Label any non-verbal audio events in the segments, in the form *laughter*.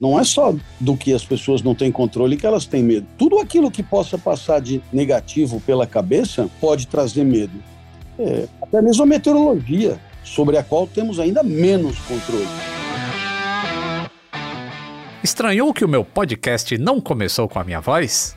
Não é só do que as pessoas não têm controle que elas têm medo. Tudo aquilo que possa passar de negativo pela cabeça pode trazer medo. É, até mesmo a meteorologia, sobre a qual temos ainda menos controle. Estranhou que o meu podcast não começou com a minha voz?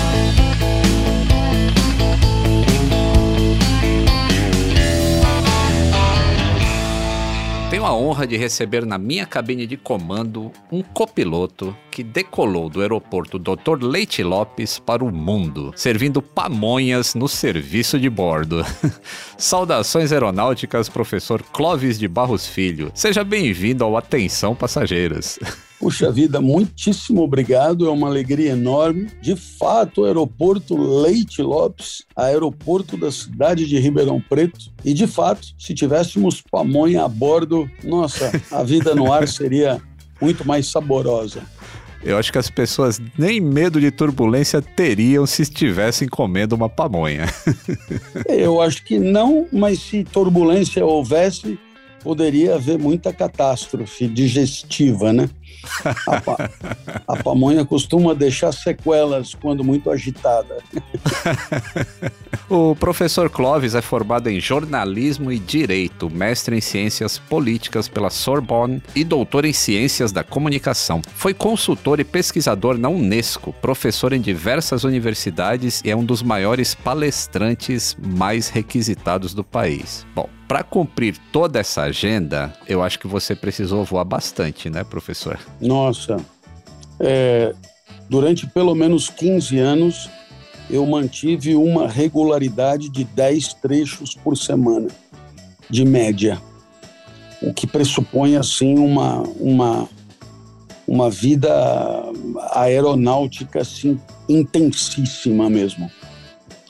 Tenho a honra de receber na minha cabine de comando um copiloto que decolou do aeroporto Dr. Leite Lopes para o mundo, servindo pamonhas no serviço de bordo. *laughs* Saudações aeronáuticas, professor Clóvis de Barros Filho. Seja bem-vindo ao Atenção Passageiras. *laughs* Puxa vida, muitíssimo obrigado. É uma alegria enorme. De fato, o aeroporto Leite Lopes, aeroporto da cidade de Ribeirão Preto. E de fato, se tivéssemos pamonha a bordo, nossa, a vida no ar seria muito mais saborosa. Eu acho que as pessoas nem medo de turbulência teriam se estivessem comendo uma pamonha. *laughs* Eu acho que não, mas se turbulência houvesse, poderia haver muita catástrofe digestiva, né? A, pa a pamonha costuma deixar sequelas quando muito agitada. *laughs* o professor Clóvis é formado em jornalismo e direito, mestre em ciências políticas pela Sorbonne e doutor em ciências da comunicação. Foi consultor e pesquisador na Unesco, professor em diversas universidades e é um dos maiores palestrantes mais requisitados do país. Bom, para cumprir toda essa agenda, eu acho que você precisou voar bastante, né, professor? Nossa, é, durante pelo menos 15 anos, eu mantive uma regularidade de 10 trechos por semana, de média, o que pressupõe, assim, uma, uma, uma vida aeronáutica, assim, intensíssima mesmo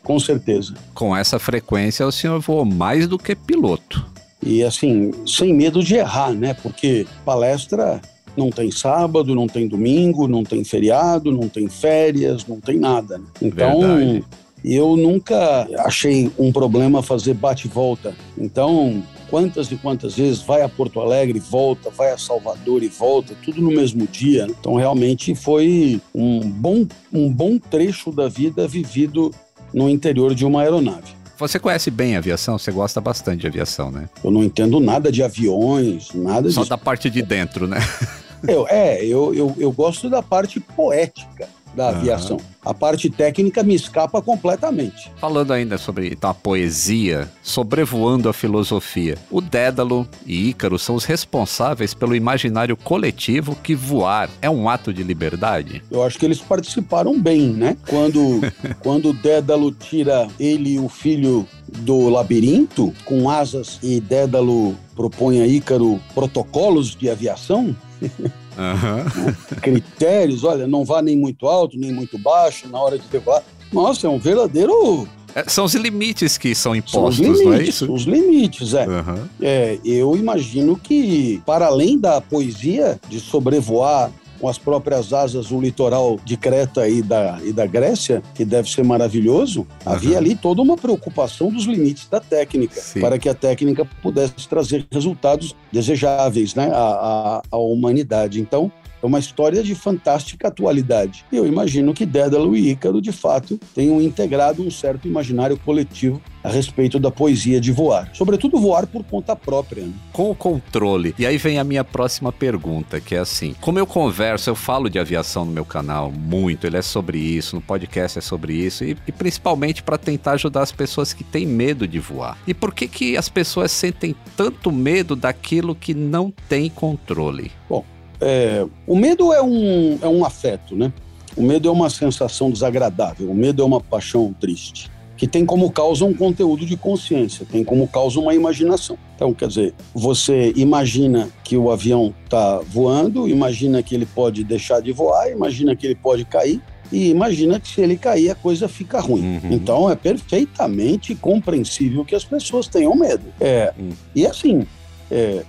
com certeza. Com essa frequência, o senhor voou mais do que piloto. E assim, sem medo de errar, né? Porque palestra não tem sábado, não tem domingo, não tem feriado, não tem férias, não tem nada. Né? Então, Verdade. eu nunca achei um problema fazer bate-volta. Então, quantas e quantas vezes vai a Porto Alegre, volta, vai a Salvador e volta, tudo no mesmo dia. Então, realmente foi um bom, um bom trecho da vida vivido no interior de uma aeronave. Você conhece bem a aviação? Você gosta bastante de aviação, né? Eu não entendo nada de aviões, nada Só disso. da parte de dentro, né? Eu, é, eu, eu, eu gosto da parte poética da aviação. Uhum. A parte técnica me escapa completamente. Falando ainda sobre então, a poesia, sobrevoando a filosofia, o Dédalo e Ícaro são os responsáveis pelo imaginário coletivo que voar é um ato de liberdade? Eu acho que eles participaram bem, né? Quando, *laughs* quando Dédalo tira ele e o filho do labirinto com asas e Dédalo propõe a Ícaro protocolos de aviação, *laughs* Uhum. Critérios, olha, não vá nem muito alto, nem muito baixo na hora de levar. Nossa, é um verdadeiro é, são os limites que são impostos, são os limites, não é isso? Os limites, é. Uhum. é. Eu imagino que, para além da poesia de sobrevoar com as próprias asas o litoral de Creta e da, e da Grécia, que deve ser maravilhoso, uhum. havia ali toda uma preocupação dos limites da técnica, Sim. para que a técnica pudesse trazer resultados desejáveis né, à, à, à humanidade. Então, é uma história de fantástica atualidade. E eu imagino que Dédalo e Ícaro, de fato, tenham integrado um certo imaginário coletivo a respeito da poesia de voar. Sobretudo voar por conta própria. Né? Com o controle. E aí vem a minha próxima pergunta, que é assim: como eu converso, eu falo de aviação no meu canal muito, ele é sobre isso, no podcast é sobre isso, e, e principalmente para tentar ajudar as pessoas que têm medo de voar. E por que, que as pessoas sentem tanto medo daquilo que não tem controle? Bom, é, o medo é um, é um afeto, né? O medo é uma sensação desagradável, o medo é uma paixão triste, que tem como causa um conteúdo de consciência, tem como causa uma imaginação. Então, quer dizer, você imagina que o avião está voando, imagina que ele pode deixar de voar, imagina que ele pode cair, e imagina que se ele cair a coisa fica ruim. Uhum. Então é perfeitamente compreensível que as pessoas tenham medo. É, uhum. E assim, é,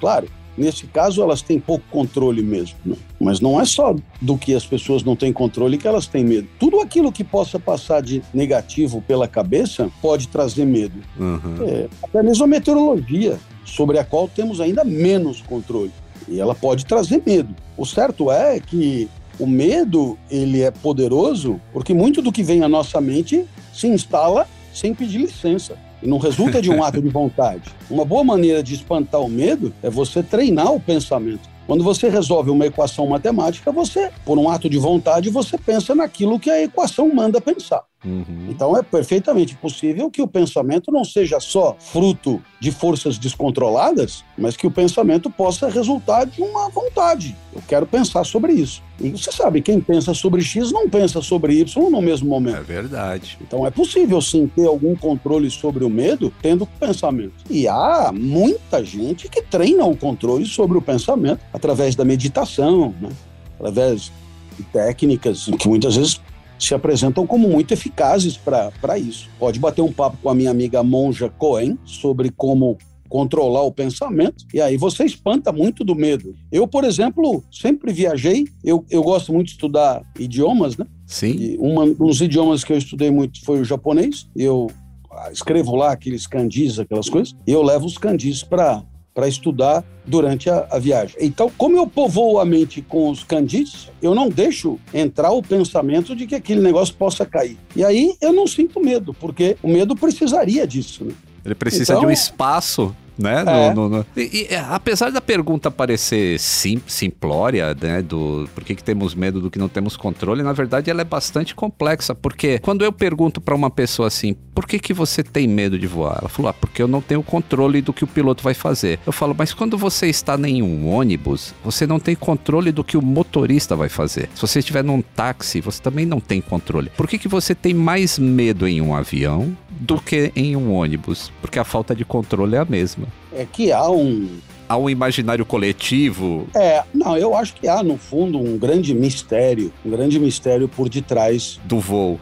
claro, Nesse caso, elas têm pouco controle mesmo. Né? Mas não é só do que as pessoas não têm controle que elas têm medo. Tudo aquilo que possa passar de negativo pela cabeça pode trazer medo. Uhum. É, até mesmo a meteorologia, sobre a qual temos ainda menos controle. E ela pode trazer medo. O certo é que o medo ele é poderoso porque muito do que vem à nossa mente se instala sem pedir licença não resulta de um ato de vontade. Uma boa maneira de espantar o medo é você treinar o pensamento. Quando você resolve uma equação matemática, você, por um ato de vontade, você pensa naquilo que a equação manda pensar. Uhum. Então é perfeitamente possível que o pensamento não seja só fruto de forças descontroladas, mas que o pensamento possa resultar de uma vontade. Eu quero pensar sobre isso. E você sabe, quem pensa sobre X não pensa sobre Y no mesmo momento. É verdade. Então é possível sim ter algum controle sobre o medo tendo pensamento. E há muita gente que treina o controle sobre o pensamento através da meditação, né? através de técnicas que muitas vezes se apresentam como muito eficazes para isso. Pode bater um papo com a minha amiga Monja Cohen sobre como controlar o pensamento, e aí você espanta muito do medo. Eu, por exemplo, sempre viajei, eu, eu gosto muito de estudar idiomas, né? Sim. E uma, um dos idiomas que eu estudei muito foi o japonês. Eu ah, escrevo lá aqueles kanjis, aquelas coisas, e eu levo os kanjis para para estudar durante a, a, viagem. Então, como eu povoo a mente com os candis, eu não deixo entrar o pensamento de que aquele negócio possa cair. E aí eu não sinto medo, porque o medo precisaria disso. Né? Ele precisa então, de um espaço né? É. No, no, no... E, e, apesar da pergunta parecer sim, simplória, né? Do por que, que temos medo do que não temos controle, na verdade ela é bastante complexa, porque quando eu pergunto para uma pessoa assim, por que, que você tem medo de voar? Ela falou, ah, porque eu não tenho controle do que o piloto vai fazer. Eu falo, mas quando você está em um ônibus, você não tem controle do que o motorista vai fazer. Se você estiver num táxi, você também não tem controle. Por que, que você tem mais medo em um avião do que em um ônibus? Porque a falta de controle é a mesma é que há um. Há um imaginário coletivo? É, não, eu acho que há, no fundo, um grande mistério, um grande mistério por detrás. Do voo.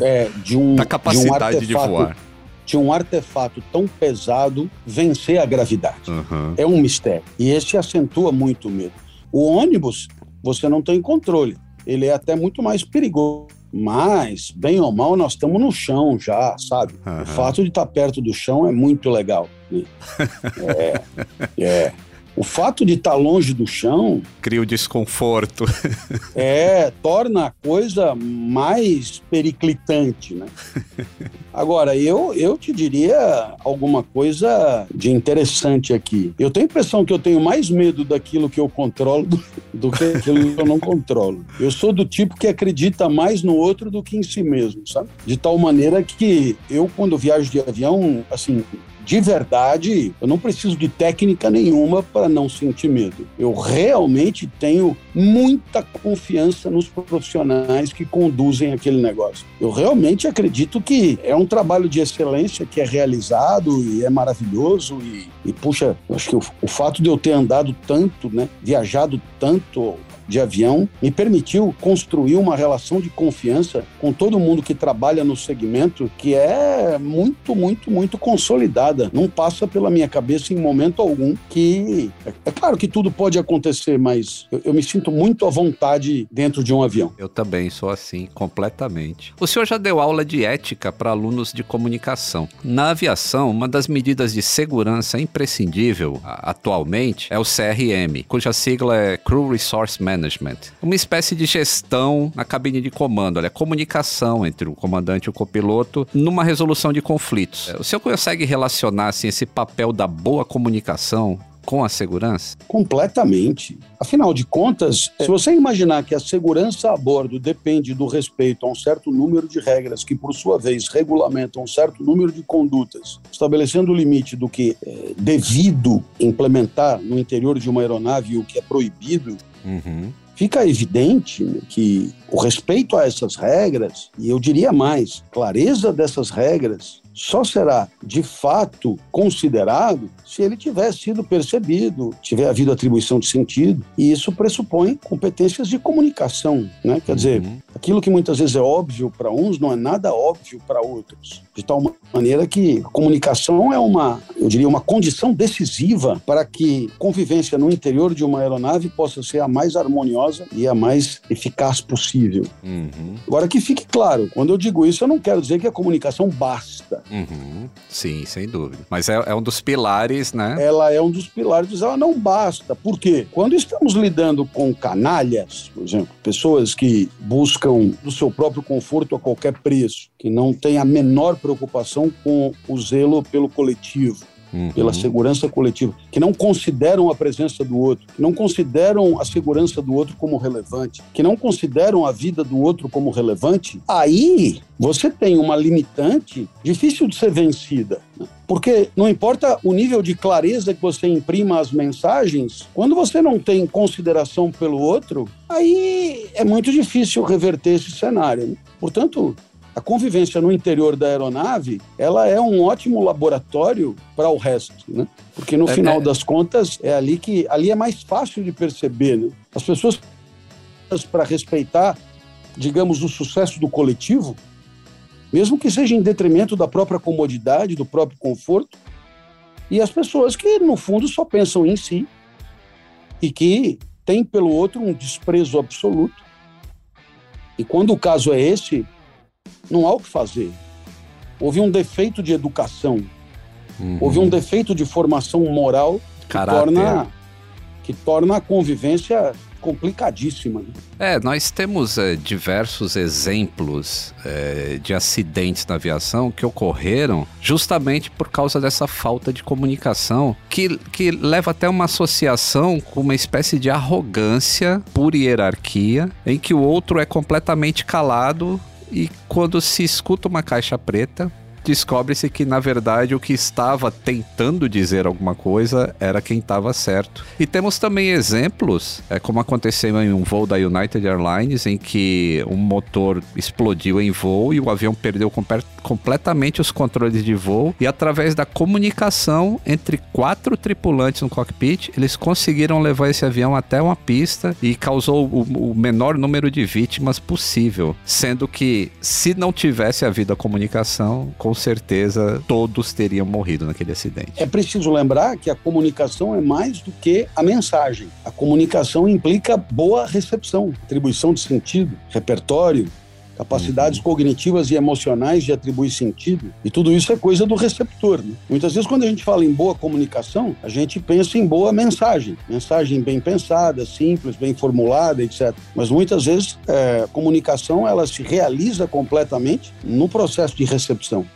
É, de um. *laughs* Da capacidade de, um de voar. De um artefato tão pesado vencer a gravidade. Uhum. É um mistério. E esse acentua muito o medo. O ônibus, você não tem controle. Ele é até muito mais perigoso mas, bem ou mal, nós estamos no chão já, sabe? Uhum. O fato de estar perto do chão é muito legal. Né? *laughs* é, é. O fato de estar longe do chão. Cria o desconforto. *laughs* é, torna a coisa mais periclitante, né? Agora, eu, eu te diria alguma coisa de interessante aqui. Eu tenho a impressão que eu tenho mais medo daquilo que eu controlo do, do que aquilo que eu não controlo. Eu sou do tipo que acredita mais no outro do que em si mesmo, sabe? De tal maneira que eu, quando viajo de avião, assim, de verdade, eu não preciso de técnica nenhuma para não sentir medo. Eu realmente tenho muita confiança nos profissionais que conduzem aquele negócio. Eu realmente acredito que é um trabalho de excelência que é realizado e é maravilhoso e, e puxa, acho que o, o fato de eu ter andado tanto, né, viajado tanto de avião, me permitiu construir uma relação de confiança com todo mundo que trabalha no segmento que é muito, muito, muito consolidada. Não passa pela minha cabeça em momento algum que. É, é claro que tudo pode acontecer, mas eu, eu me sinto muito à vontade dentro de um avião. Eu também sou assim, completamente. O senhor já deu aula de ética para alunos de comunicação. Na aviação, uma das medidas de segurança imprescindível atualmente é o CRM, cuja sigla é Crew Resource Management. Uma espécie de gestão na cabine de comando, olha, comunicação entre o comandante e o copiloto numa resolução de conflitos. O senhor consegue relacionar assim, esse papel da boa comunicação com a segurança? Completamente. Afinal de contas, se você imaginar que a segurança a bordo depende do respeito a um certo número de regras que, por sua vez, regulamentam um certo número de condutas, estabelecendo o limite do que é devido implementar no interior de uma aeronave e o que é proibido, uhum fica evidente que o respeito a essas regras, e eu diria mais, clareza dessas regras, só será de fato considerado se ele tiver sido percebido, tiver havido atribuição de sentido, e isso pressupõe competências de comunicação, né? Quer dizer, uhum. Aquilo que muitas vezes é óbvio para uns não é nada óbvio para outros, de tal maneira que a comunicação é uma, eu diria, uma condição decisiva para que convivência no interior de uma aeronave possa ser a mais harmoniosa e a mais eficaz possível. Uhum. Agora que fique claro, quando eu digo isso, eu não quero dizer que a comunicação basta. Uhum. Sim, sem dúvida. Mas é, é um dos pilares né? Ela é um dos pilares, ela não basta. Por quê? Quando estamos lidando com canalhas, por exemplo, pessoas que buscam do seu próprio conforto a qualquer preço, que não têm a menor preocupação com o zelo pelo coletivo, Uhum. pela segurança coletiva, que não consideram a presença do outro, que não consideram a segurança do outro como relevante, que não consideram a vida do outro como relevante, aí você tem uma limitante difícil de ser vencida. Né? Porque não importa o nível de clareza que você imprima as mensagens, quando você não tem consideração pelo outro, aí é muito difícil reverter esse cenário. Né? Portanto, a convivência no interior da aeronave, ela é um ótimo laboratório para o resto, né? Porque no é, final é... das contas é ali que ali é mais fácil de perceber, né? As pessoas para respeitar, digamos, o sucesso do coletivo, mesmo que seja em detrimento da própria comodidade, do próprio conforto, e as pessoas que no fundo só pensam em si e que têm pelo outro um desprezo absoluto. E quando o caso é esse, não há o que fazer. Houve um defeito de educação, uhum. houve um defeito de formação moral que torna, que torna a convivência complicadíssima. Né? É, nós temos é, diversos exemplos é, de acidentes na aviação que ocorreram justamente por causa dessa falta de comunicação, que, que leva até uma associação com uma espécie de arrogância por hierarquia, em que o outro é completamente calado e quando se escuta uma caixa preta, descobre-se que na verdade o que estava tentando dizer alguma coisa era quem estava certo. E temos também exemplos, é como aconteceu em um voo da United Airlines em que um motor explodiu em voo e o avião perdeu completamente os controles de voo e através da comunicação entre quatro tripulantes no cockpit, eles conseguiram levar esse avião até uma pista e causou o, o menor número de vítimas possível, sendo que se não tivesse havido a comunicação, com com certeza todos teriam morrido naquele acidente. É preciso lembrar que a comunicação é mais do que a mensagem. A comunicação implica boa recepção, atribuição de sentido, repertório, capacidades uhum. cognitivas e emocionais de atribuir sentido. E tudo isso é coisa do receptor. Né? Muitas vezes, quando a gente fala em boa comunicação, a gente pensa em boa mensagem. Mensagem bem pensada, simples, bem formulada, etc. Mas muitas vezes, é, a comunicação ela se realiza completamente no processo de recepção.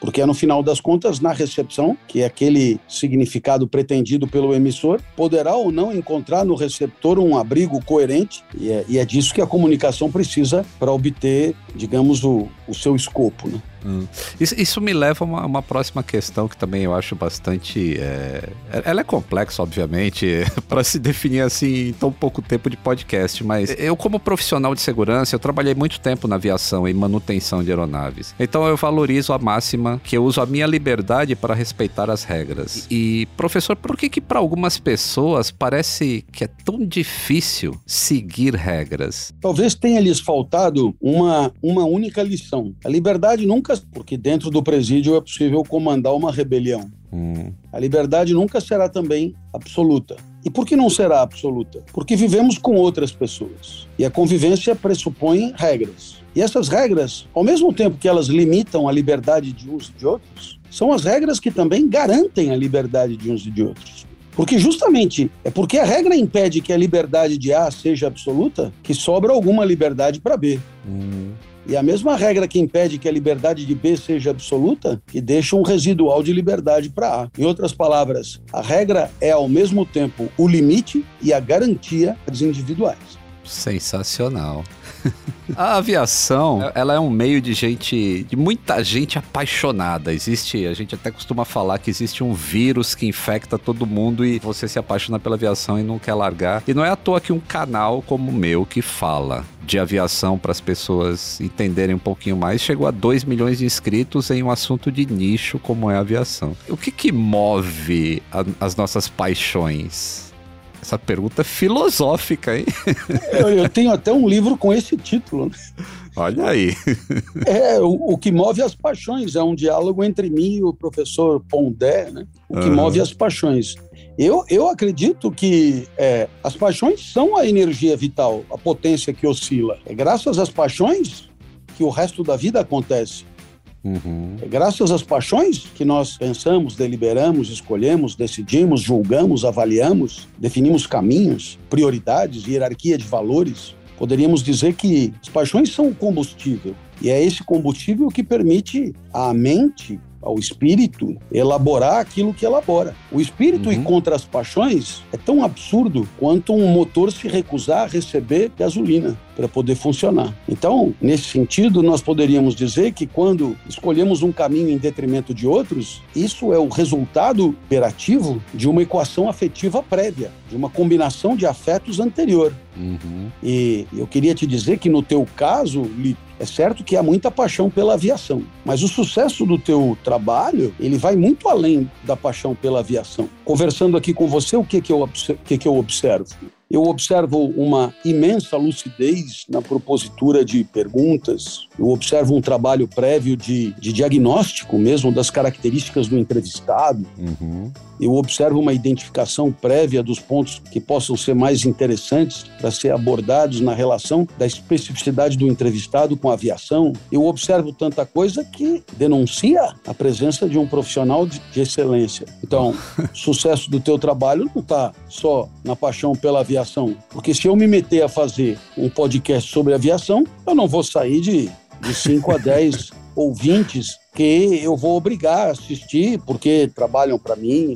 Porque é no final das contas, na recepção, que é aquele significado pretendido pelo emissor, poderá ou não encontrar no receptor um abrigo coerente, e é, e é disso que a comunicação precisa para obter, digamos, o, o seu escopo. Né? Hum. Isso, isso, me leva a uma, uma, próxima questão que também eu acho bastante. É... Ela é complexa, obviamente, *laughs* para se definir assim em tão pouco tempo de podcast, mas eu, como profissional de segurança, eu trabalhei muito tempo na aviação em manutenção de aeronaves. Então eu valorizo a máxima que eu uso a minha liberdade para respeitar as regras. E, professor, por que que para algumas pessoas parece que é tão difícil seguir regras? Talvez tenha lhes faltado uma, uma única lição. A liberdade nunca, porque dentro do presídio é possível comandar uma rebelião. Hum. A liberdade nunca será também absoluta. E por que não será absoluta? Porque vivemos com outras pessoas. E a convivência pressupõe regras. E essas regras, ao mesmo tempo que elas limitam a liberdade de uns e de outros, são as regras que também garantem a liberdade de uns e de outros. Porque justamente é porque a regra impede que a liberdade de A seja absoluta que sobra alguma liberdade para B. Hum. E a mesma regra que impede que a liberdade de B seja absoluta, que deixa um residual de liberdade para A. Em outras palavras, a regra é ao mesmo tempo o limite e a garantia dos individuais. Sensacional. *laughs* A aviação, ela é um meio de gente, de muita gente apaixonada. Existe, a gente até costuma falar que existe um vírus que infecta todo mundo e você se apaixona pela aviação e não quer largar. E não é à toa que um canal como o meu que fala de aviação para as pessoas entenderem um pouquinho mais chegou a 2 milhões de inscritos em um assunto de nicho como é a aviação. O que que move a, as nossas paixões? Essa pergunta é filosófica, hein? Eu, eu, tenho até um livro com esse título. Né? Olha aí. É, o, o, que move as paixões. É um diálogo entre mim e o professor Pondé, né? O que uhum. move as paixões. Eu, eu acredito que é, as paixões são a energia vital, a potência que oscila. É graças às paixões que o resto da vida acontece. Uhum. É graças às paixões que nós pensamos, deliberamos, escolhemos, decidimos, julgamos, avaliamos, definimos caminhos, prioridades, hierarquia de valores. Poderíamos dizer que as paixões são o combustível, e é esse combustível que permite à mente ao espírito elaborar aquilo que elabora. O espírito uhum. ir contra as paixões é tão absurdo quanto um motor se recusar a receber gasolina para poder funcionar. Então, nesse sentido, nós poderíamos dizer que quando escolhemos um caminho em detrimento de outros, isso é o resultado operativo de uma equação afetiva prévia, de uma combinação de afetos anterior. Uhum. E eu queria te dizer que no teu caso, Lito, é certo que há muita paixão pela aviação, mas o sucesso do teu trabalho, ele vai muito além da paixão pela aviação. Conversando aqui com você, o que que eu, que que eu observo? Eu observo uma imensa lucidez na propositura de perguntas, eu observo um trabalho prévio de, de diagnóstico mesmo das características do entrevistado, uhum. eu observo uma identificação prévia dos pontos que possam ser mais interessantes para ser abordados na relação da especificidade do entrevistado com a aviação. Eu observo tanta coisa que denuncia a presença de um profissional de, de excelência. Então, *laughs* sucesso do teu trabalho não está só na paixão pela aviação aviação. Porque se eu me meter a fazer um podcast sobre aviação, eu não vou sair de, de 5 a 10 ouvintes que eu vou obrigar a assistir porque trabalham para mim,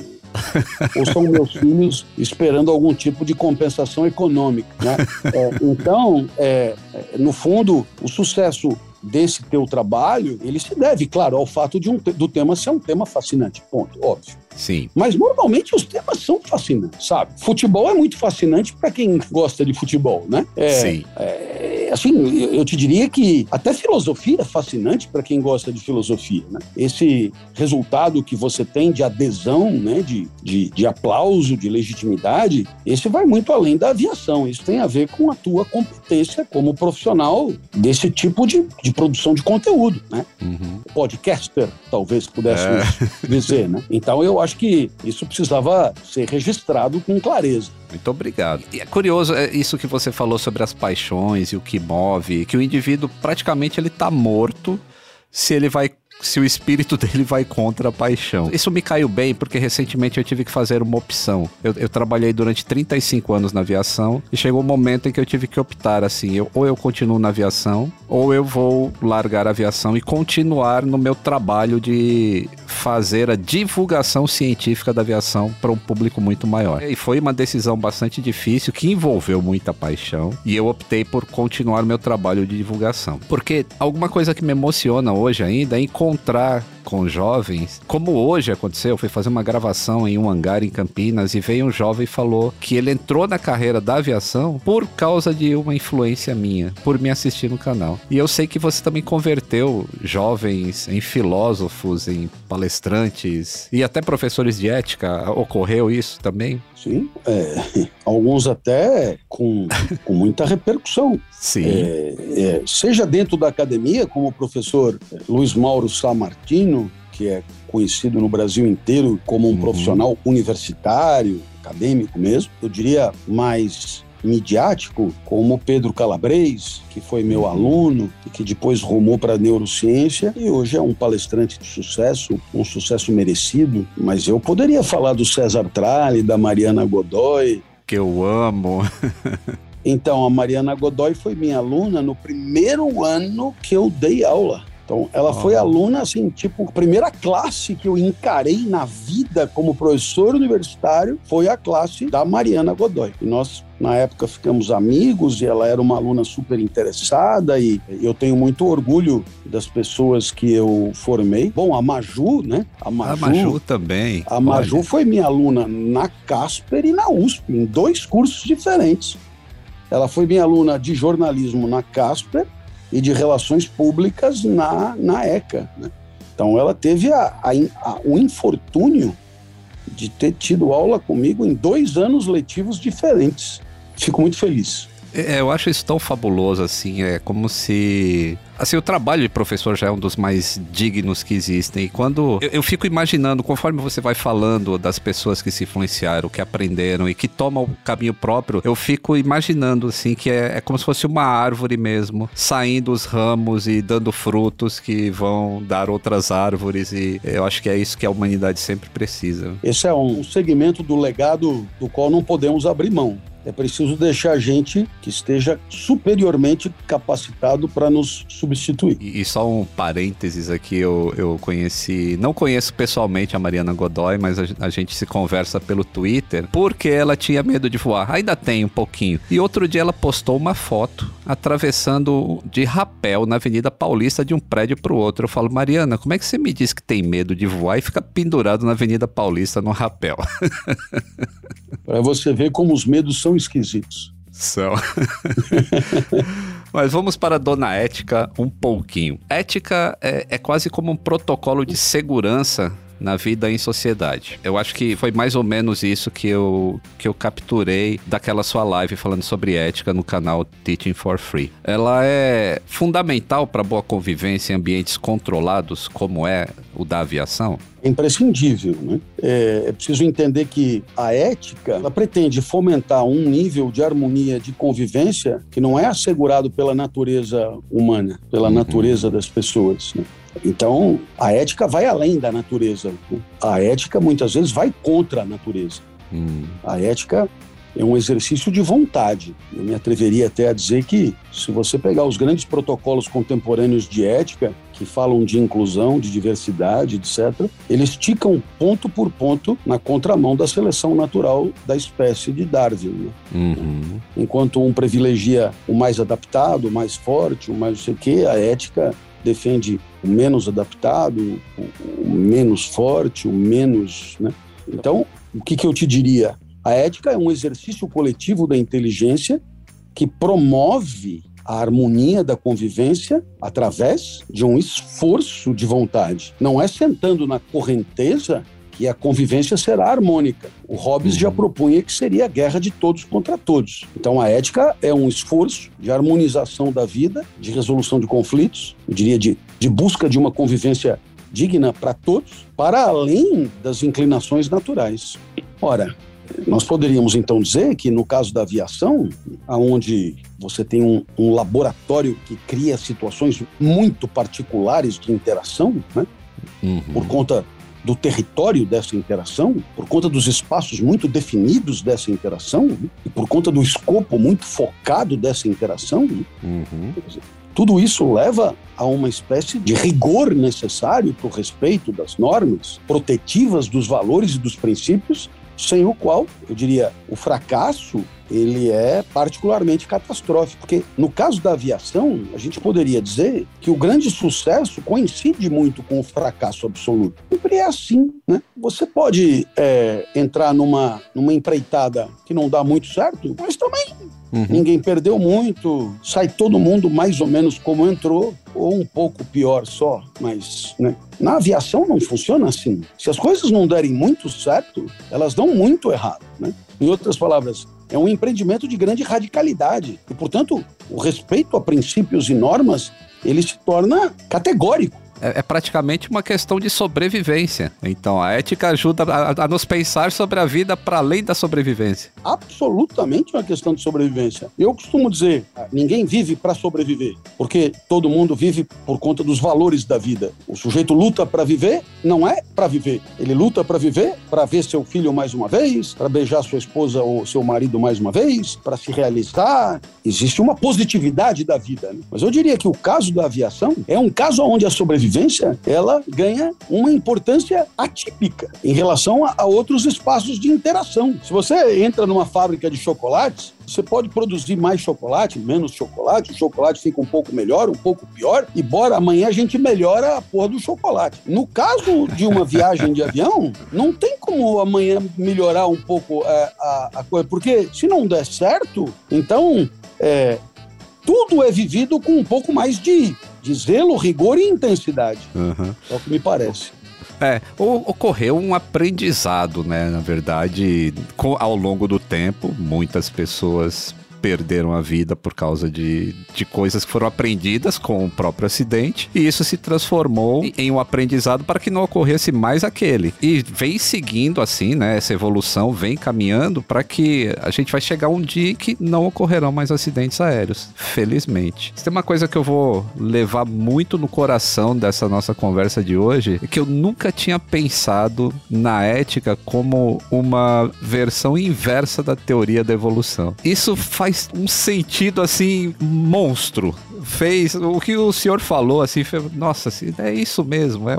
ou são meus filhos esperando algum tipo de compensação econômica. Né? É, então, é, é no fundo, o sucesso desse teu trabalho, ele se deve, claro, ao fato de um, do tema ser um tema fascinante, ponto, óbvio. Sim. Mas normalmente os temas são fascinantes, sabe? Futebol é muito fascinante para quem gosta de futebol, né? É, Sim. É, assim, eu te diria que até filosofia é fascinante para quem gosta de filosofia, né? Esse resultado que você tem de adesão, né? De, de, de aplauso, de legitimidade, esse vai muito além da aviação. Isso tem a ver com a tua competência como profissional desse tipo de, de produção de conteúdo, né? Uhum. Podcaster, talvez pudéssemos é. dizer, né? Então eu acho acho que isso precisava ser registrado com clareza. Muito obrigado. E é curioso é isso que você falou sobre as paixões e o que move, que o indivíduo praticamente ele está morto se ele vai se o espírito *laughs* dele vai contra a paixão. Isso me caiu bem porque recentemente eu tive que fazer uma opção. Eu, eu trabalhei durante 35 anos na aviação e chegou um momento em que eu tive que optar assim, eu, ou eu continuo na aviação ou eu vou largar a aviação e continuar no meu trabalho de fazer a divulgação científica da aviação para um público muito maior. E foi uma decisão bastante difícil que envolveu muita paixão e eu optei por continuar meu trabalho de divulgação. Porque alguma coisa que me emociona hoje ainda é encontrar encontrar com jovens, como hoje aconteceu, eu fui fazer uma gravação em um hangar em Campinas e veio um jovem e falou que ele entrou na carreira da aviação por causa de uma influência minha, por me assistir no canal. E eu sei que você também converteu jovens em filósofos, em palestrantes e até professores de ética. Ocorreu isso também? Sim, é, *laughs* alguns até com, com muita repercussão. Sim. É, é, seja dentro da academia, como o professor Luiz Mauro Samartino, que é conhecido no Brasil inteiro como um uhum. profissional universitário, acadêmico mesmo, eu diria mais midiático, como Pedro Calabres, que foi meu uhum. aluno e que depois rumou para a neurociência e hoje é um palestrante de sucesso, um sucesso merecido. Mas eu poderia falar do César Tralli, da Mariana Godoy. Que eu amo. *laughs* então, a Mariana Godoy foi minha aluna no primeiro ano que eu dei aula. Então, ela foi aluna, assim, tipo, a primeira classe que eu encarei na vida como professor universitário foi a classe da Mariana Godoy. E nós na época ficamos amigos e ela era uma aluna super interessada e eu tenho muito orgulho das pessoas que eu formei. Bom, a Maju, né? A Maju, a Maju também. A Maju Olha. foi minha aluna na Casper e na USP, em dois cursos diferentes. Ela foi minha aluna de jornalismo na Casper e de relações públicas na, na ECA. Né? Então ela teve a, a, a, o infortúnio de ter tido aula comigo em dois anos letivos diferentes. Fico muito feliz. É, eu acho isso tão fabuloso, assim, é como se Assim, o trabalho de professor já é um dos mais dignos que existem. E quando eu, eu, fico imaginando, conforme você vai falando das pessoas que se influenciaram, que aprenderam e que tomam o caminho próprio, eu fico imaginando, assim, que é, é como se fosse uma árvore mesmo, saindo os ramos e dando frutos que vão dar outras árvores. E eu acho que é isso que a humanidade sempre precisa. Esse é um segmento do legado do qual não podemos abrir mão. É preciso deixar gente que esteja superiormente capacitado para nos substituir. E, e, só um parênteses aqui, eu, eu conheci, não conheço pessoalmente a Mariana Godoy, mas a, a, gente se conversa pelo Twitter, porque ela tinha medo de voar. Ainda tem um pouquinho. E outro dia ela postou uma foto atravessando de rapel na Avenida Paulista de um prédio para o outro. Eu falo, Mariana, como é que você me diz que tem medo de voar e fica pendurado na Avenida Paulista no rapel? *laughs* para você ver como os medos são esquisitos. São. *laughs* Mas vamos para a dona Ética um pouquinho. Ética é, é quase como um protocolo de segurança na vida em sociedade. Eu acho que foi mais ou menos isso que eu, que eu capturei daquela sua live falando sobre ética no canal Teaching for Free. Ela é fundamental para boa convivência em ambientes controlados, como é o da aviação? É imprescindível. Né? É, é, preciso entender que a ética ela pretende fomentar um nível de harmonia, de convivência que não é assegurado pela natureza humana, pela uhum. natureza das pessoas. Né? Então, a ética vai além da natureza. A ética, muitas vezes, vai contra a natureza. Hum. A ética é um exercício de vontade. Eu me atreveria até a dizer que, se você pegar os grandes protocolos contemporâneos de ética, que falam de inclusão, de diversidade, etc., eles ticam ponto por ponto na contramão da seleção natural da espécie de Darwin. Né? Uhum. Enquanto um privilegia o mais adaptado, o mais forte, o mais não sei o quê, a ética defende o menos adaptado, o, menos forte, o menos. Né? Então, o que, que eu te diria? A ética é um exercício coletivo da inteligência que promove a harmonia da convivência através de um esforço de vontade. Não é sentando na correnteza que a convivência será harmônica. O Hobbes uhum. já propunha que seria a guerra de todos contra todos. Então a ética é um esforço de harmonização da vida, de resolução de conflitos, eu diria de, de busca de uma convivência digna para todos, para além das inclinações naturais. Ora, nós poderíamos então dizer que no caso da aviação, aonde você tem um, um laboratório que cria situações muito particulares de interação, né? Uhum. por conta do território dessa interação, por conta dos espaços muito definidos dessa interação né? e por conta do escopo muito focado dessa interação. Né? Uhum. Tudo isso leva a uma espécie de rigor necessário para o respeito das normas protetivas dos valores e dos princípios, sem o qual, eu diria, o fracasso ele é particularmente catastrófico, porque no caso da aviação, a gente poderia dizer que o grande sucesso coincide muito com o fracasso absoluto. Sempre é assim, né? Você pode é, entrar numa, numa empreitada que não dá muito certo, mas também Uhum. Ninguém perdeu muito, sai todo mundo mais ou menos como entrou, ou um pouco pior só, mas né? na aviação não funciona assim. Se as coisas não derem muito certo, elas dão muito errado. Né? Em outras palavras, é um empreendimento de grande radicalidade. E, portanto, o respeito a princípios e normas, ele se torna categórico é, é, praticamente uma questão de sobrevivência. Então, a ética ajuda a, a nos pensar sobre a vida para além da sobrevivência. Absolutamente uma questão de sobrevivência. Eu costumo dizer, ninguém vive para sobreviver, porque todo mundo vive por conta dos valores da vida. O sujeito luta para viver, não é para viver. Ele luta para viver, para ver seu filho mais uma vez, para beijar sua esposa ou seu marido mais uma vez, para se realizar. Existe uma positividade da vida. Né? Mas eu diria que o caso da aviação é um caso onde a sobrevivência sobrevivência, ela ganha uma importância atípica em relação a, a outros espaços de interação. Se você entra numa fábrica de chocolates, você pode produzir mais chocolate, menos chocolate, o chocolate fica um pouco melhor, um pouco pior, e bora amanhã a gente melhora a porra do chocolate. No caso de uma viagem de avião, não tem como amanhã melhorar um pouco é, a, a coisa, porque se não der certo, então é, tudo é vivido com um pouco mais de de zelo, rigor e intensidade. Uhum. É o que me parece. É, ocorreu um aprendizado, né? Na verdade, ao longo do tempo, muitas pessoas perderam a vida por causa de, de coisas que foram aprendidas com o próprio acidente, e isso se transformou em um aprendizado para que não ocorresse mais aquele. E vem seguindo assim, né? Essa evolução vem caminhando para que a gente vai chegar um dia que não ocorrerão mais acidentes aéreos, felizmente. Tem uma coisa que eu vou levar muito no coração dessa nossa conversa de hoje, é que eu nunca tinha pensado na ética como uma versão inversa da teoria da evolução. Isso faz faz um sentido assim monstro. Fez o que o senhor falou assim, nossa, é isso mesmo, é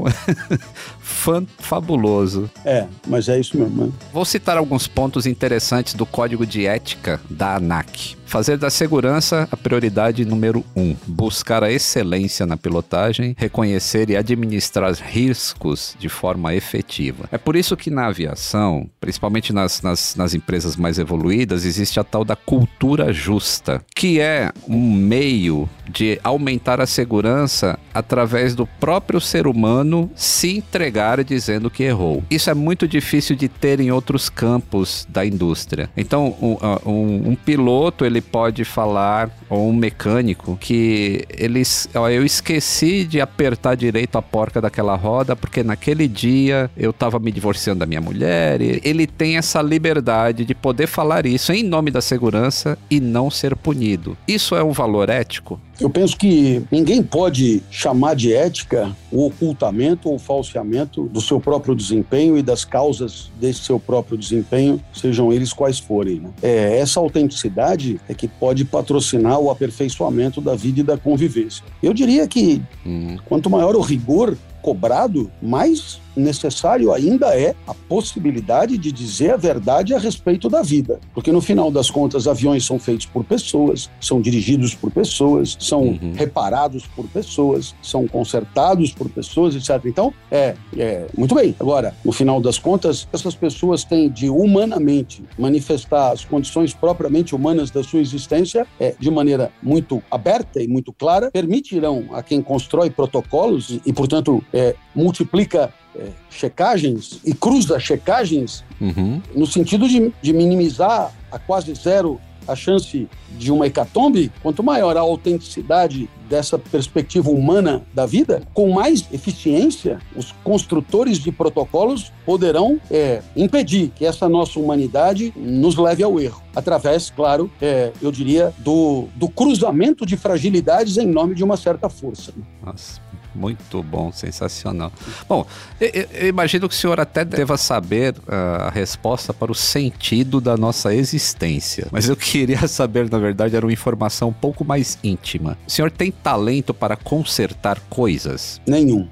*laughs* fabuloso. É, mas é isso mesmo. Né? Vou citar alguns pontos interessantes do código de ética da ANAC. Fazer da segurança a prioridade número um. Buscar a excelência na pilotagem, reconhecer e administrar riscos de forma efetiva. É por isso que na aviação, principalmente nas, nas, nas empresas mais evoluídas, existe a tal da cultura justa, que é um meio de aumentar a segurança através do próprio ser humano se entregar dizendo que errou. Isso é muito difícil de ter em outros campos da indústria. Então, um, um, um piloto ele ele pode falar, ou um mecânico, que eles. Ó, eu esqueci de apertar direito a porca daquela roda, porque naquele dia eu tava me divorciando da minha mulher. ele tem essa liberdade de poder falar isso em nome da segurança e não ser punido. Isso é um valor ético? Eu penso que ninguém pode chamar de ética o ocultamento ou falseamento do seu próprio desempenho e das causas desse seu próprio desempenho, sejam eles quais forem. Né? É, essa autenticidade é que pode patrocinar o aperfeiçoamento da vida e da convivência. Eu diria que uhum. quanto maior o rigor cobrado, mais necessário ainda é a possibilidade de dizer a verdade a respeito da vida. Porque no final das contas, aviões são feitos por pessoas, são dirigidos por pessoas, são uhum. reparados por pessoas, são consertados por pessoas, etc. Então, é, é muito bem. Agora, no final das contas, essas pessoas têm de humanamente manifestar as condições propriamente humanas da sua existência é, de maneira muito aberta e muito clara, permitirão a quem constrói protocolos e, e portanto, é, multiplica é, checagens e cruza checagens uhum. no sentido de, de minimizar a quase zero a chance de uma hecatombe, quanto maior a autenticidade dessa perspectiva humana da vida, com mais eficiência, os construtores de protocolos poderão é, impedir que essa nossa humanidade nos leve ao erro. Através, claro, é, eu diria, do, do cruzamento de fragilidades em nome de uma certa força. Nossa, muito bom, sensacional. Bom, eu, eu, imagino que o senhor até deva saber uh, a resposta para o sentido da nossa existência, mas eu *laughs* queria saber, na verdade, era uma informação um pouco mais íntima. O senhor tem talento para consertar coisas? Nenhum.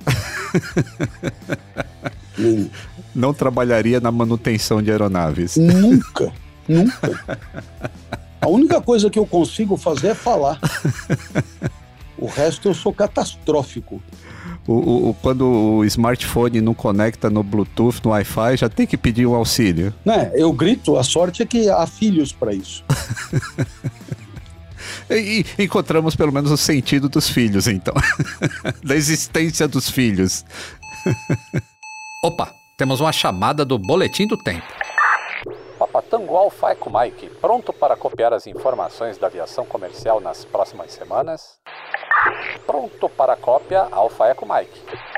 *laughs* Nenhum. Não trabalharia na manutenção de aeronaves? Nunca, nunca. A única coisa que eu consigo fazer é falar. *laughs* O resto eu sou catastrófico. O, o, quando o smartphone não conecta no Bluetooth, no Wi-Fi, já tem que pedir um auxílio. Né? Eu grito, a sorte é que há filhos para isso. *laughs* e, e encontramos pelo menos o sentido dos filhos, então. *laughs* da existência dos filhos. *laughs* Opa, temos uma chamada do Boletim do Tempo. Papatango Alfa Eco Mike, pronto para copiar as informações da aviação comercial nas próximas semanas? Pronto para cópia Alfa Eco Mike.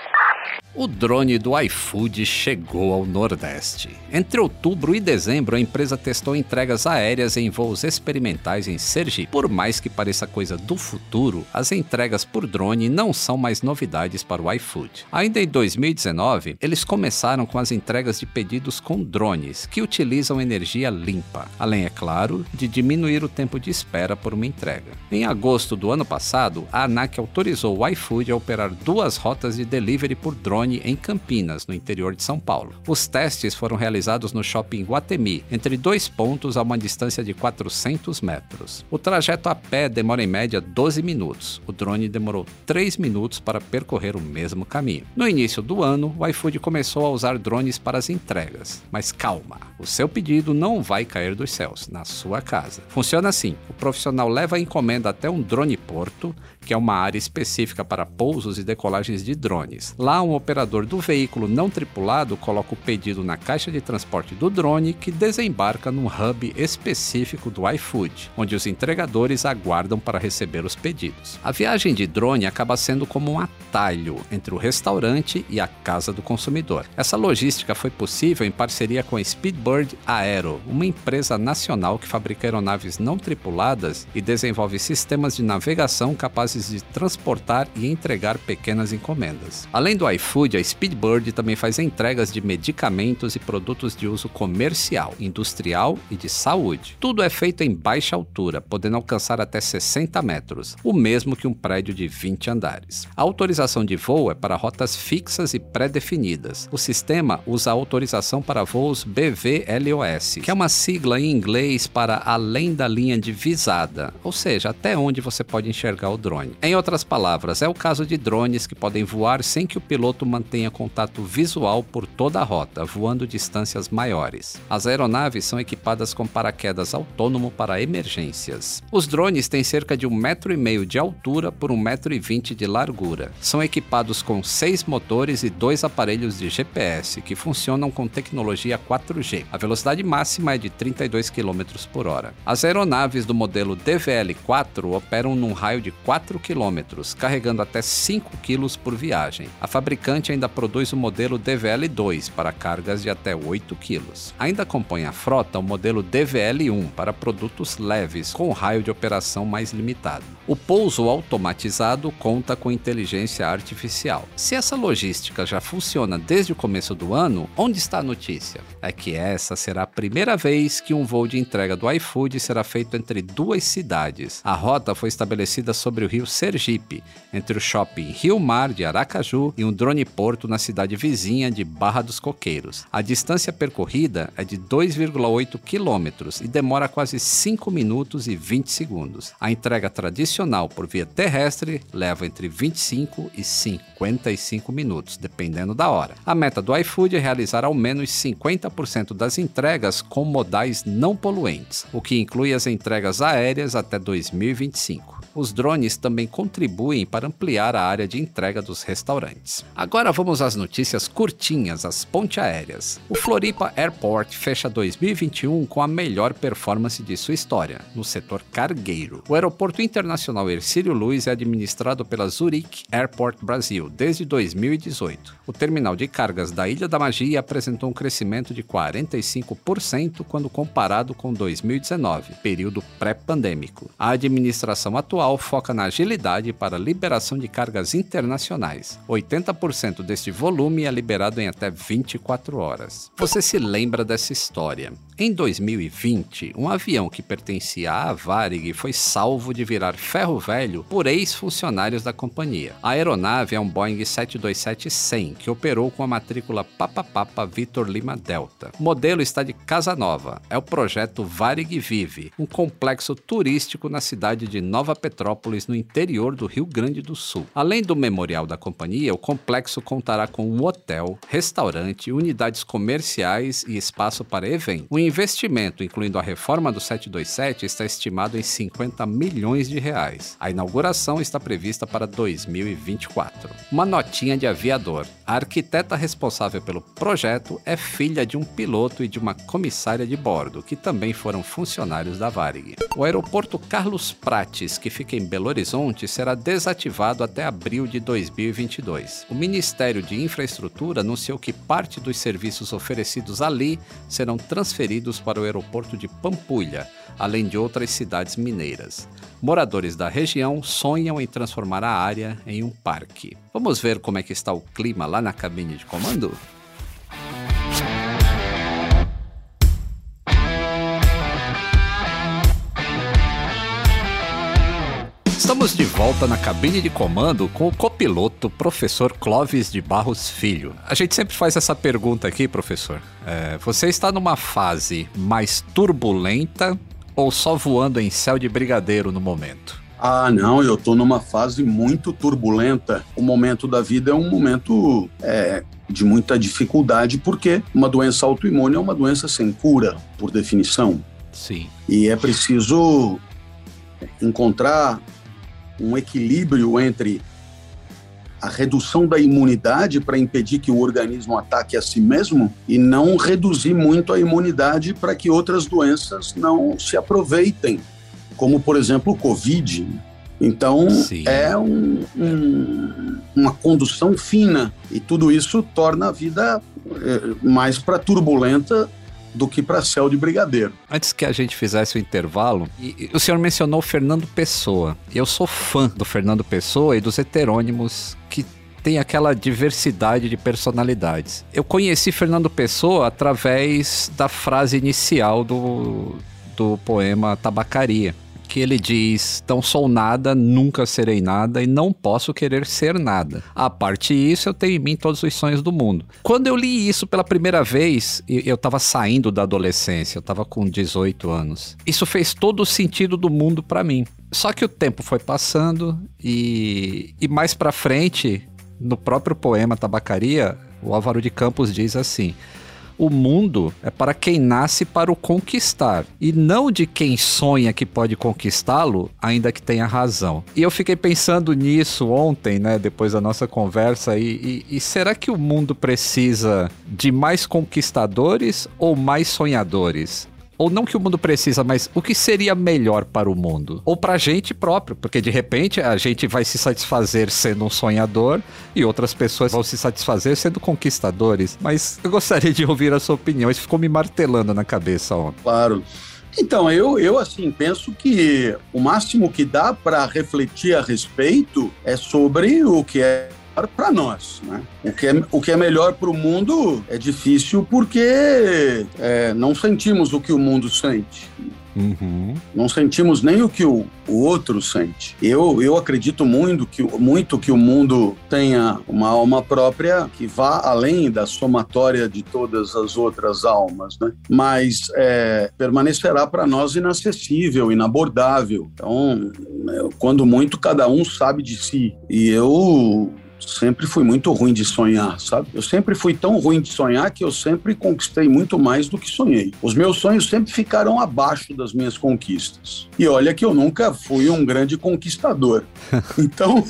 O drone do iFood chegou ao Nordeste. Entre outubro e dezembro, a empresa testou entregas aéreas em voos experimentais em Sergipe. Por mais que pareça coisa do futuro, as entregas por drone não são mais novidades para o iFood. Ainda em 2019, eles começaram com as entregas de pedidos com drones, que utilizam energia limpa, além, é claro, de diminuir o tempo de espera por uma entrega. Em agosto do ano passado, a ANAC autorizou o iFood a operar duas rotas de delivery por drone drone em Campinas, no interior de São Paulo. Os testes foram realizados no shopping Guatemi, entre dois pontos a uma distância de 400 metros. O trajeto a pé demora em média 12 minutos. O drone demorou 3 minutos para percorrer o mesmo caminho. No início do ano, o iFood começou a usar drones para as entregas. Mas calma, o seu pedido não vai cair dos céus, na sua casa. Funciona assim: o profissional leva a encomenda até um drone porto, que é uma área específica para pousos e decolagens de drones. Lá, um operador do veículo não tripulado coloca o pedido na caixa de transporte do drone, que desembarca num hub específico do iFood, onde os entregadores aguardam para receber os pedidos. A viagem de drone acaba sendo como um atalho entre o restaurante e a casa do consumidor. Essa logística foi possível em parceria com a Speedbird Aero, uma empresa nacional que fabrica aeronaves não tripuladas e desenvolve sistemas de navegação capazes de transportar e entregar pequenas encomendas. Além do iFood, a Speedbird também faz entregas de medicamentos e produtos de uso comercial, industrial e de saúde. Tudo é feito em baixa altura, podendo alcançar até 60 metros, o mesmo que um prédio de 20 andares. A autorização de voo é para rotas fixas e pré-definidas. O sistema usa autorização para voos BVLOS, que é uma sigla em inglês para além da linha de visada, ou seja, até onde você pode enxergar o drone. Em outras palavras, é o caso de drones que podem voar sem que o piloto mantenha contato visual por toda a rota, voando distâncias maiores. As aeronaves são equipadas com paraquedas autônomo para emergências. Os drones têm cerca de um metro e meio de altura por um metro e vinte de largura. São equipados com seis motores e dois aparelhos de GPS que funcionam com tecnologia 4G. A velocidade máxima é de 32 km por hora. As aeronaves do modelo DVL-4 operam num raio de 4 km, carregando até 5 kg por viagem. A fabricante ainda produz o modelo DVL-2 para cargas de até 8 kg. Ainda compõe a frota o modelo DVL-1 para produtos leves, com raio de operação mais limitado. O pouso automatizado conta com inteligência artificial. Se essa logística já funciona desde o começo do ano, onde está a notícia? É que essa será a primeira vez que um voo de entrega do iFood será feito entre duas cidades. A rota foi estabelecida sobre o rio Sergipe, entre o shopping Rio Mar de Aracaju e um drone porto na cidade vizinha de Barra dos Coqueiros. A distância percorrida é de 2,8 quilômetros e demora quase 5 minutos e 20 segundos. A entrega tradicional por via terrestre leva entre 25 e 55 minutos, dependendo da hora. A meta do iFood é realizar ao menos 50% das entregas com modais não poluentes, o que inclui as entregas aéreas até 2025. Os drones também contribuem para ampliar a área de entrega dos restaurantes. Agora vamos às notícias curtinhas, as ponte aéreas. O Floripa Airport fecha 2021 com a melhor performance de sua história, no setor cargueiro. O aeroporto internacional Ercílio Luz é administrado pela Zurich Airport Brasil desde 2018. O terminal de cargas da Ilha da Magia apresentou um crescimento de 45% quando comparado com 2019, período pré-pandêmico. A administração atual foca na agilidade para liberação de cargas internacionais. 80% deste volume é liberado em até 24 horas. Você se lembra dessa história? Em 2020, um avião que pertencia à Varig foi salvo de virar ferro velho por ex-funcionários da companhia. A aeronave é um Boeing 727-100 que operou com a matrícula Papa Papa Vitor Lima Delta. O modelo está de casa nova. É o projeto Varig Vive, um complexo turístico na cidade de Nova Petrópolis, no interior do Rio Grande do Sul. Além do memorial da companhia, o complexo contará com um hotel, restaurante, unidades comerciais e espaço para eventos investimento, incluindo a reforma do 727, está estimado em 50 milhões de reais. A inauguração está prevista para 2024. Uma notinha de aviador. A arquiteta responsável pelo projeto é filha de um piloto e de uma comissária de bordo, que também foram funcionários da Varig. O aeroporto Carlos Prates, que fica em Belo Horizonte, será desativado até abril de 2022. O Ministério de Infraestrutura anunciou que parte dos serviços oferecidos ali serão transferidos transferidos para o aeroporto de Pampulha, além de outras cidades mineiras. Moradores da região sonham em transformar a área em um parque. Vamos ver como é que está o clima lá na cabine de comando? Estamos de volta na cabine de comando com o copiloto, professor Clóvis de Barros Filho. A gente sempre faz essa pergunta aqui, professor. É, você está numa fase mais turbulenta ou só voando em céu de brigadeiro no momento? Ah, não, eu estou numa fase muito turbulenta. O momento da vida é um momento é, de muita dificuldade, porque uma doença autoimune é uma doença sem cura, por definição. Sim. E é preciso encontrar um equilíbrio entre a redução da imunidade para impedir que o organismo ataque a si mesmo e não reduzir muito a imunidade para que outras doenças não se aproveitem, como por exemplo o Covid. Então Sim. é um, um, uma condução fina e tudo isso torna a vida é, mais para turbulenta do que para céu de brigadeiro. Antes que a gente fizesse o intervalo, o senhor mencionou Fernando Pessoa. Eu sou fã do Fernando Pessoa e dos heterônimos que tem aquela diversidade de personalidades. Eu conheci Fernando Pessoa através da frase inicial do, do poema Tabacaria que ele diz: Não sou nada, nunca serei nada e não posso querer ser nada. A parte disso, eu tenho em mim todos os sonhos do mundo. Quando eu li isso pela primeira vez, eu estava saindo da adolescência, eu estava com 18 anos. Isso fez todo o sentido do mundo para mim. Só que o tempo foi passando e, e mais para frente, no próprio poema Tabacaria, o Álvaro de Campos diz assim: o mundo é para quem nasce para o conquistar e não de quem sonha que pode conquistá-lo, ainda que tenha razão. E eu fiquei pensando nisso ontem, né, depois da nossa conversa, e, e, e será que o mundo precisa de mais conquistadores ou mais sonhadores? Ou não que o mundo precisa, mas o que seria melhor para o mundo? Ou para a gente próprio, porque de repente a gente vai se satisfazer sendo um sonhador e outras pessoas vão se satisfazer sendo conquistadores. Mas eu gostaria de ouvir a sua opinião, isso ficou me martelando na cabeça ontem. Claro. Então, eu, eu assim penso que o máximo que dá para refletir a respeito é sobre o que é para nós. Né? O, que é, o que é melhor para o mundo é difícil porque é, não sentimos o que o mundo sente. Uhum. Não sentimos nem o que o, o outro sente. Eu, eu acredito muito que, muito que o mundo tenha uma alma própria que vá além da somatória de todas as outras almas, né? mas é, permanecerá para nós inacessível, inabordável. Então, quando muito, cada um sabe de si. E eu sempre fui muito ruim de sonhar, sabe? Eu sempre fui tão ruim de sonhar que eu sempre conquistei muito mais do que sonhei. Os meus sonhos sempre ficaram abaixo das minhas conquistas. E olha que eu nunca fui um grande conquistador. *laughs* Então,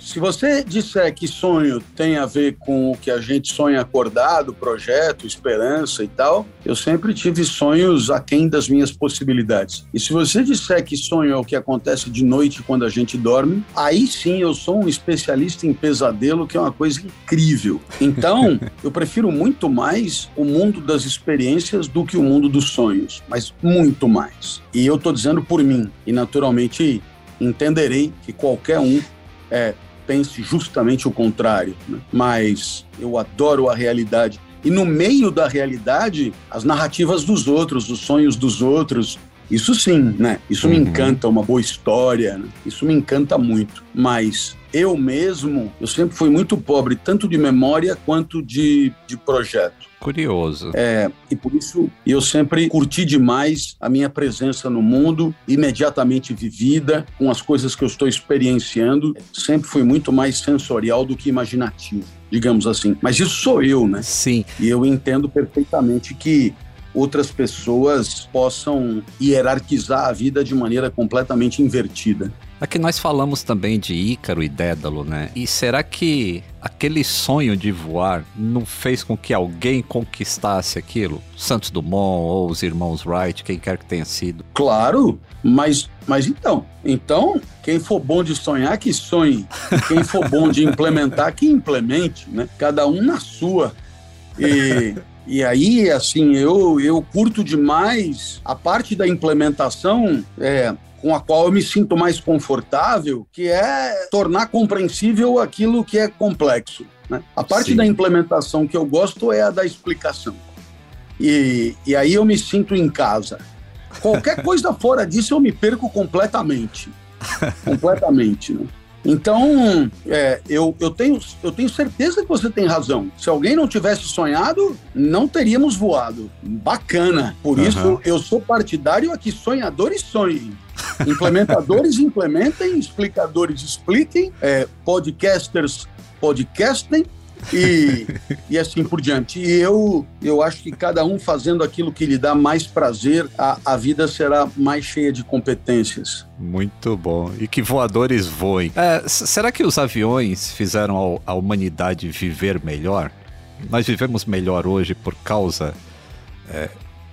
se você disser que sonho tem a ver com o que a gente sonha acordado, projeto, esperança e tal, eu sempre tive sonhos aquém das minhas possibilidades. E se você disser que sonho é o que acontece de noite quando a gente dorme, aí sim eu sou um especialista em pesadelo, que é uma coisa incrível. Então, *laughs* eu prefiro muito mais o mundo das experiências do que o mundo dos sonhos, mas muito mais. E eu estou dizendo por mim, e naturalmente entenderei que qualquer um é, pense justamente o contrário. Né? Mas eu adoro a realidade. E no meio da realidade, as narrativas dos outros, os sonhos dos outros, isso sim, né? Isso uhum. me encanta, uma boa história, né? isso me encanta muito. Mas eu mesmo, eu sempre fui muito pobre, tanto de memória quanto de, de projeto. Curioso. É, e por isso eu sempre curti demais a minha presença no mundo, imediatamente vivida, com as coisas que eu estou experienciando. Sempre fui muito mais sensorial do que imaginativo, digamos assim. Mas isso sou eu, né? Sim. E eu entendo perfeitamente que outras pessoas possam hierarquizar a vida de maneira completamente invertida. Aqui nós falamos também de Ícaro e Dédalo, né? E será que aquele sonho de voar não fez com que alguém conquistasse aquilo? Santos Dumont ou os irmãos Wright, quem quer que tenha sido? Claro, mas, mas então, então quem for bom de sonhar que sonhe, quem for bom de implementar que implemente, né? Cada um na sua. E e aí, assim, eu, eu curto demais a parte da implementação é, com a qual eu me sinto mais confortável, que é tornar compreensível aquilo que é complexo. Né? A parte Sim. da implementação que eu gosto é a da explicação. E, e aí eu me sinto em casa. Qualquer *laughs* coisa fora disso eu me perco completamente. completamente. Né? Então, é, eu, eu, tenho, eu tenho certeza que você tem razão. Se alguém não tivesse sonhado, não teríamos voado. Bacana. Por uhum. isso, eu sou partidário a que sonhadores sonhem. *laughs* Implementadores implementem, explicadores expliquem, é, podcasters podcastem e, e assim por diante. E eu, eu acho que cada um fazendo aquilo que lhe dá mais prazer, a, a vida será mais cheia de competências. Muito bom. E que voadores voem. É, será que os aviões fizeram a, humanidade viver melhor? Nós vivemos melhor hoje por causa. É,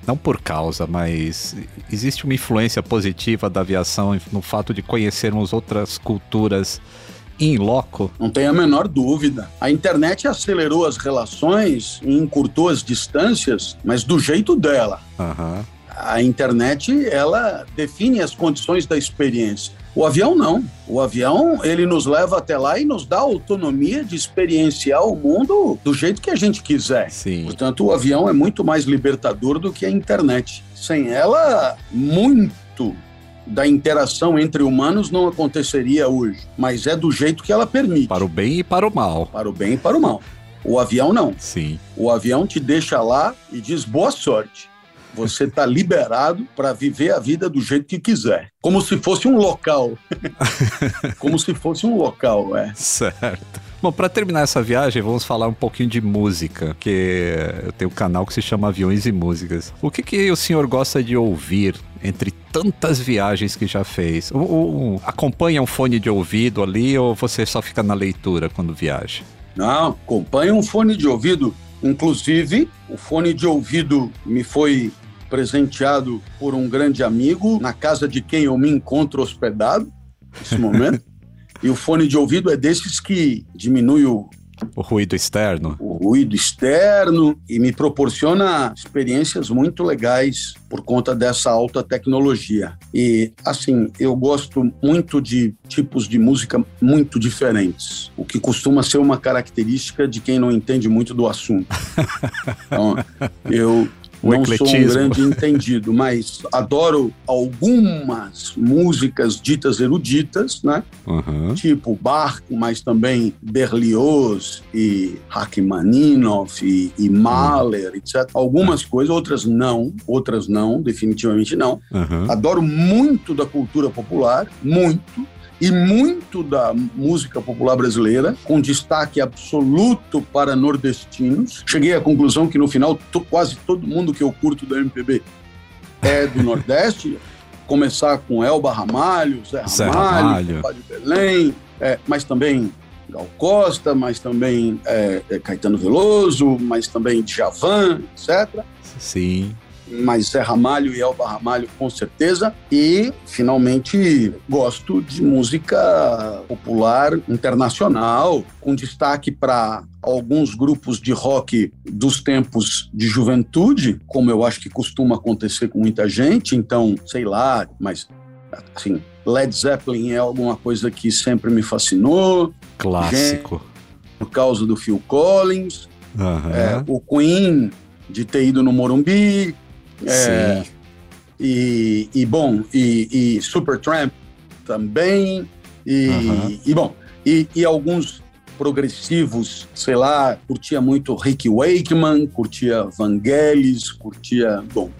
não por causa, mas existe uma influência positiva da aviação no fato de conhecermos outras culturas em loco? Não tem a menor dúvida. A internet acelerou as relações e encurtou as distâncias, mas do jeito dela. Uhum. A internet, ela define as condições da experiência. O avião não. O avião, ele nos leva até lá e nos dá autonomia de experienciar o mundo do jeito que a gente quiser. Sim. Portanto, o avião é muito mais libertador do que a internet. Sem ela, muito da interação entre humanos não aconteceria hoje, mas é do jeito que ela permite. Para o bem e para o mal. Para o bem e para o mal. O avião não. Sim. O avião te deixa lá e diz boa sorte. Você está *laughs* liberado para viver a vida do jeito que quiser. Como se fosse um local. *laughs* Como se fosse um local, é. Certo. Bom, para terminar essa viagem, vamos falar um pouquinho de música, que eu tenho um canal que se chama Aviões e Músicas. O que, que o senhor gosta de ouvir entre tantas viagens que já fez? Acompanha um fone de ouvido ali ou você só fica na leitura quando viaja? Não, acompanha um fone de ouvido. Inclusive, o fone de ouvido me foi presenteado por um grande amigo na casa de quem eu me encontro hospedado nesse momento. *laughs* E o fone de ouvido é desses que diminui o, o ruído externo. O ruído externo e me proporciona experiências muito legais por conta dessa alta tecnologia. E assim, eu gosto muito de tipos de música muito diferentes, o que costuma ser uma característica de quem não entende muito do assunto. *laughs* Então, eu o não ecletismo. sou um grande entendido, mas adoro algumas músicas ditas eruditas, né? Uhum. Tipo Bach, mas também Berlioz e Rachmaninoff e, e Mahler, uhum. etc. Algumas uhum. coisas, outras não, outras não, definitivamente não. Adoro muito da cultura popular, muito e muito da música popular brasileira, com destaque absoluto para nordestinos. Cheguei à conclusão que no final quase todo mundo que eu curto da MPB é do *laughs* Nordeste. Começar com Elba Ramalho, Zé Ramalho, Zé Ramalho. de Belém, é, mas também Gal Costa, mas também é, é, Caetano Veloso, mas também Djavan, etc. Sim mas Zé Ramalho e Elba Ramalho com certeza. E, finalmente, gosto de música popular internacional, com destaque para alguns grupos de rock dos tempos de juventude, como eu acho que costuma acontecer com muita gente. Então, sei lá, mas assim, Led Zeppelin é alguma coisa que sempre me fascinou. Clássico. Gente, por causa do Phil Collins. Uhum. É, o Queen de ter ido no Morumbi, é, e, e, bom, e, e Supertramp também, e, uhum. e bom, e, e, alguns progressivos, sei lá, curtia muito Rick Wakeman, curtia Vangelis, curtia, bom,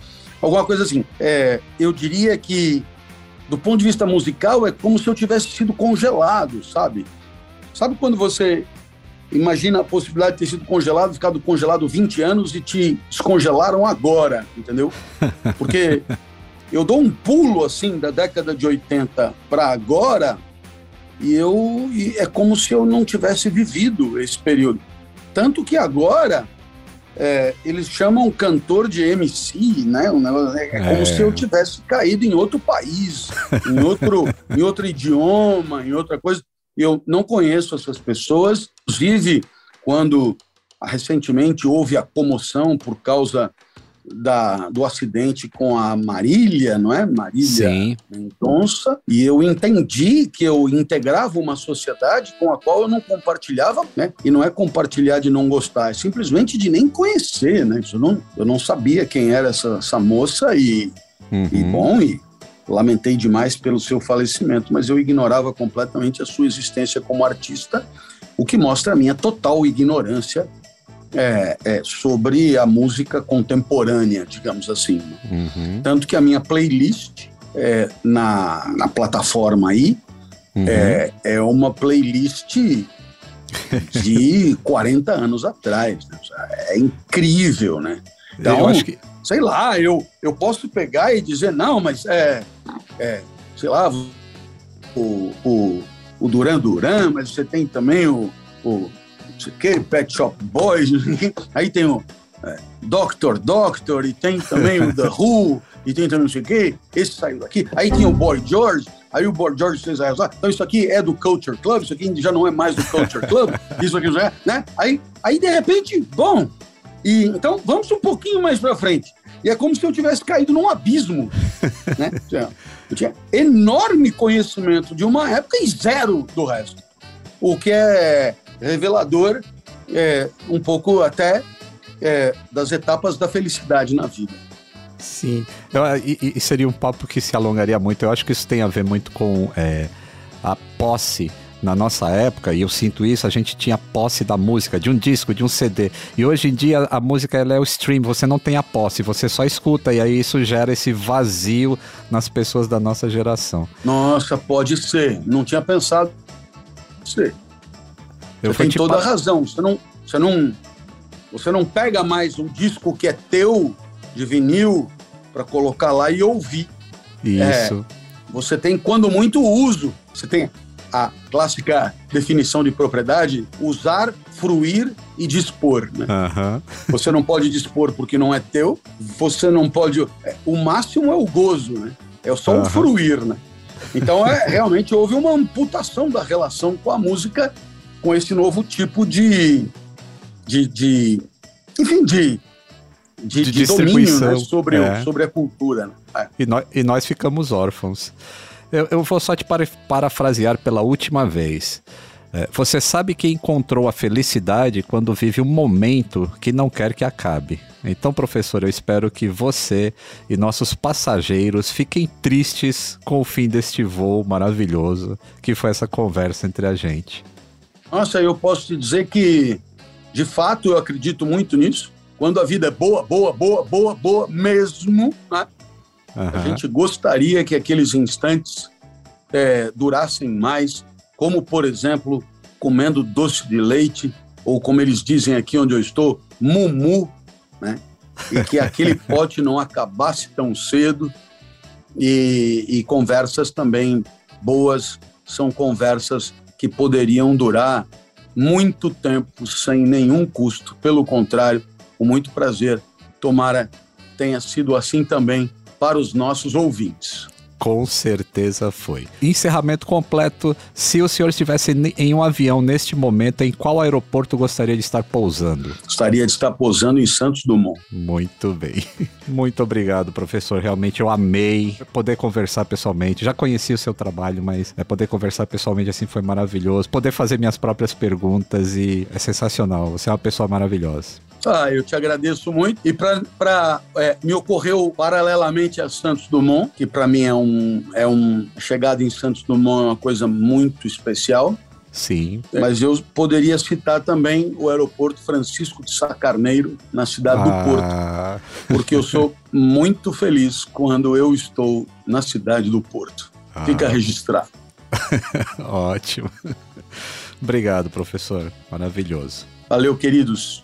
alguma coisa assim. É, eu diria que, do ponto de vista musical, é como se eu tivesse sido congelado, sabe? Sabe quando você Imagina a possibilidade de ter sido congelado, ficado congelado 20 anos e te descongelaram agora, entendeu? *laughs* Porque eu dou um pulo assim da década de 80 para agora e eu e é como se eu não tivesse vivido esse período. Tanto que agora é, eles chamam cantor de MC, né? É, como é. se eu tivesse caído em outro país, em outro, em outro idioma, em outra coisa. Eu não conheço essas pessoas, inclusive quando recentemente houve a comoção por causa da, do acidente com a Marília, não é? Marília Sim. Mendonça, e eu entendi que eu integrava uma sociedade com a qual eu não compartilhava, né? E não é compartilhar de não gostar, é simplesmente de nem conhecer, né? Eu não, eu não sabia quem era essa, essa moça e, uhum. e bom, e lamentei demais pelo seu falecimento, mas eu ignorava completamente a sua existência como artista, o que mostra a minha total ignorância é, é, sobre a música contemporânea, digamos assim. Uhum. Tanto que a minha playlist é, na, na plataforma aí uhum. é, é uma playlist de *laughs* 40 anos atrás. Né? É incrível, né? Então, eu acho que sei lá, eu, eu posso pegar e dizer, não, mas é, é sei lá, o, o, o Duran Duran, mas você tem também o, o que, Pet Shop Boys, *laughs* aí tem o é, Doctor Doctor, e tem também o The Who, *laughs* e tem também não sei o quê, esse saiu daqui, aí tem o Boy George, aí o Boy George fez a então isso aqui é do Culture Club, isso aqui já não é mais do Culture Club, *laughs* isso aqui já é, né? Aí, aí de repente, bom, e, então, vamos um pouquinho mais para frente. E é como se eu tivesse caído num abismo. né? Eu tinha enorme conhecimento de uma época e zero do resto. O que é revelador, é, um pouco até é, das etapas da felicidade na vida. Sim, eu, e, e, seria um papo que se alongaria muito. Eu acho que isso tem a ver muito com é, a posse na nossa época, e eu sinto isso, a gente tinha posse da música, de um disco, de um CD. E hoje em dia a música ela é o stream, você não tem a posse, você só escuta, e aí isso gera esse vazio nas pessoas da nossa geração. Nossa, pode ser. Não tinha pensado. Ser. Eu você tem toda a razão. Você não, você, não, você não pega mais um disco que é teu, de vinil, para colocar lá e ouvir. Isso. É, você tem, quando muito, uso. Você tem a clássica definição de propriedade, usar, fruir e dispor. Né? Uhum. Você não pode dispor porque não é teu, você não pode. O máximo é o gozo, né? É só uhum. o fruir, né? Então, é, realmente houve uma amputação da relação com a música, com esse novo tipo de. de, de enfim, de. De, de, de domínio né? sobre, é. o, sobre a cultura. Né? É. E, nós, e nós ficamos órfãos. Eu, eu vou só te parafrasear pela última vez. É, você sabe que encontrou a felicidade quando vive um momento que não quer que acabe. Então, professor, eu espero que você e nossos passageiros fiquem tristes com o fim deste voo maravilhoso que foi essa conversa entre a gente. Nossa, eu posso te dizer que, de fato, eu acredito muito nisso. Quando a vida é boa, boa, boa, boa, boa mesmo, né? Uhum. A gente gostaria que aqueles instantes é, durassem mais, como, por exemplo, comendo doce de leite, ou como eles dizem aqui onde eu estou, mumu, né? E que aquele *laughs* pote não acabasse tão cedo. E, e conversas também boas são conversas que poderiam durar muito tempo sem nenhum custo. Pelo contrário, com muito prazer. Tomara tenha sido assim também para os nossos ouvintes. Com certeza foi. Encerramento completo. Se o senhor estivesse em um avião neste momento, em qual aeroporto gostaria de estar pousando? Gostaria de estar pousando em Santos Dumont. Muito bem. *laughs* Muito obrigado, professor. Realmente eu amei poder conversar pessoalmente. Já conheci o seu trabalho, mas é, poder conversar pessoalmente assim foi maravilhoso. Poder fazer minhas próprias perguntas e é sensacional. Você é uma pessoa maravilhosa. Ah, eu te agradeço muito. E para é, me ocorreu paralelamente a Santos Dumont, que para mim é um é um chegada em Santos Dumont é uma coisa muito especial. Sim. Mas eu poderia citar também o aeroporto Francisco de Sá Carneiro, na cidade ah. do Porto, porque eu sou muito feliz quando eu estou na cidade do Porto. Ah. Fica registrado. *laughs* Ótimo. Obrigado, professor. Maravilhoso. Valeu, queridos.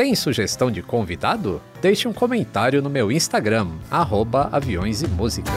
Tem sugestão de convidado? Deixe um comentário no meu Instagram, arroba aviões e músicas.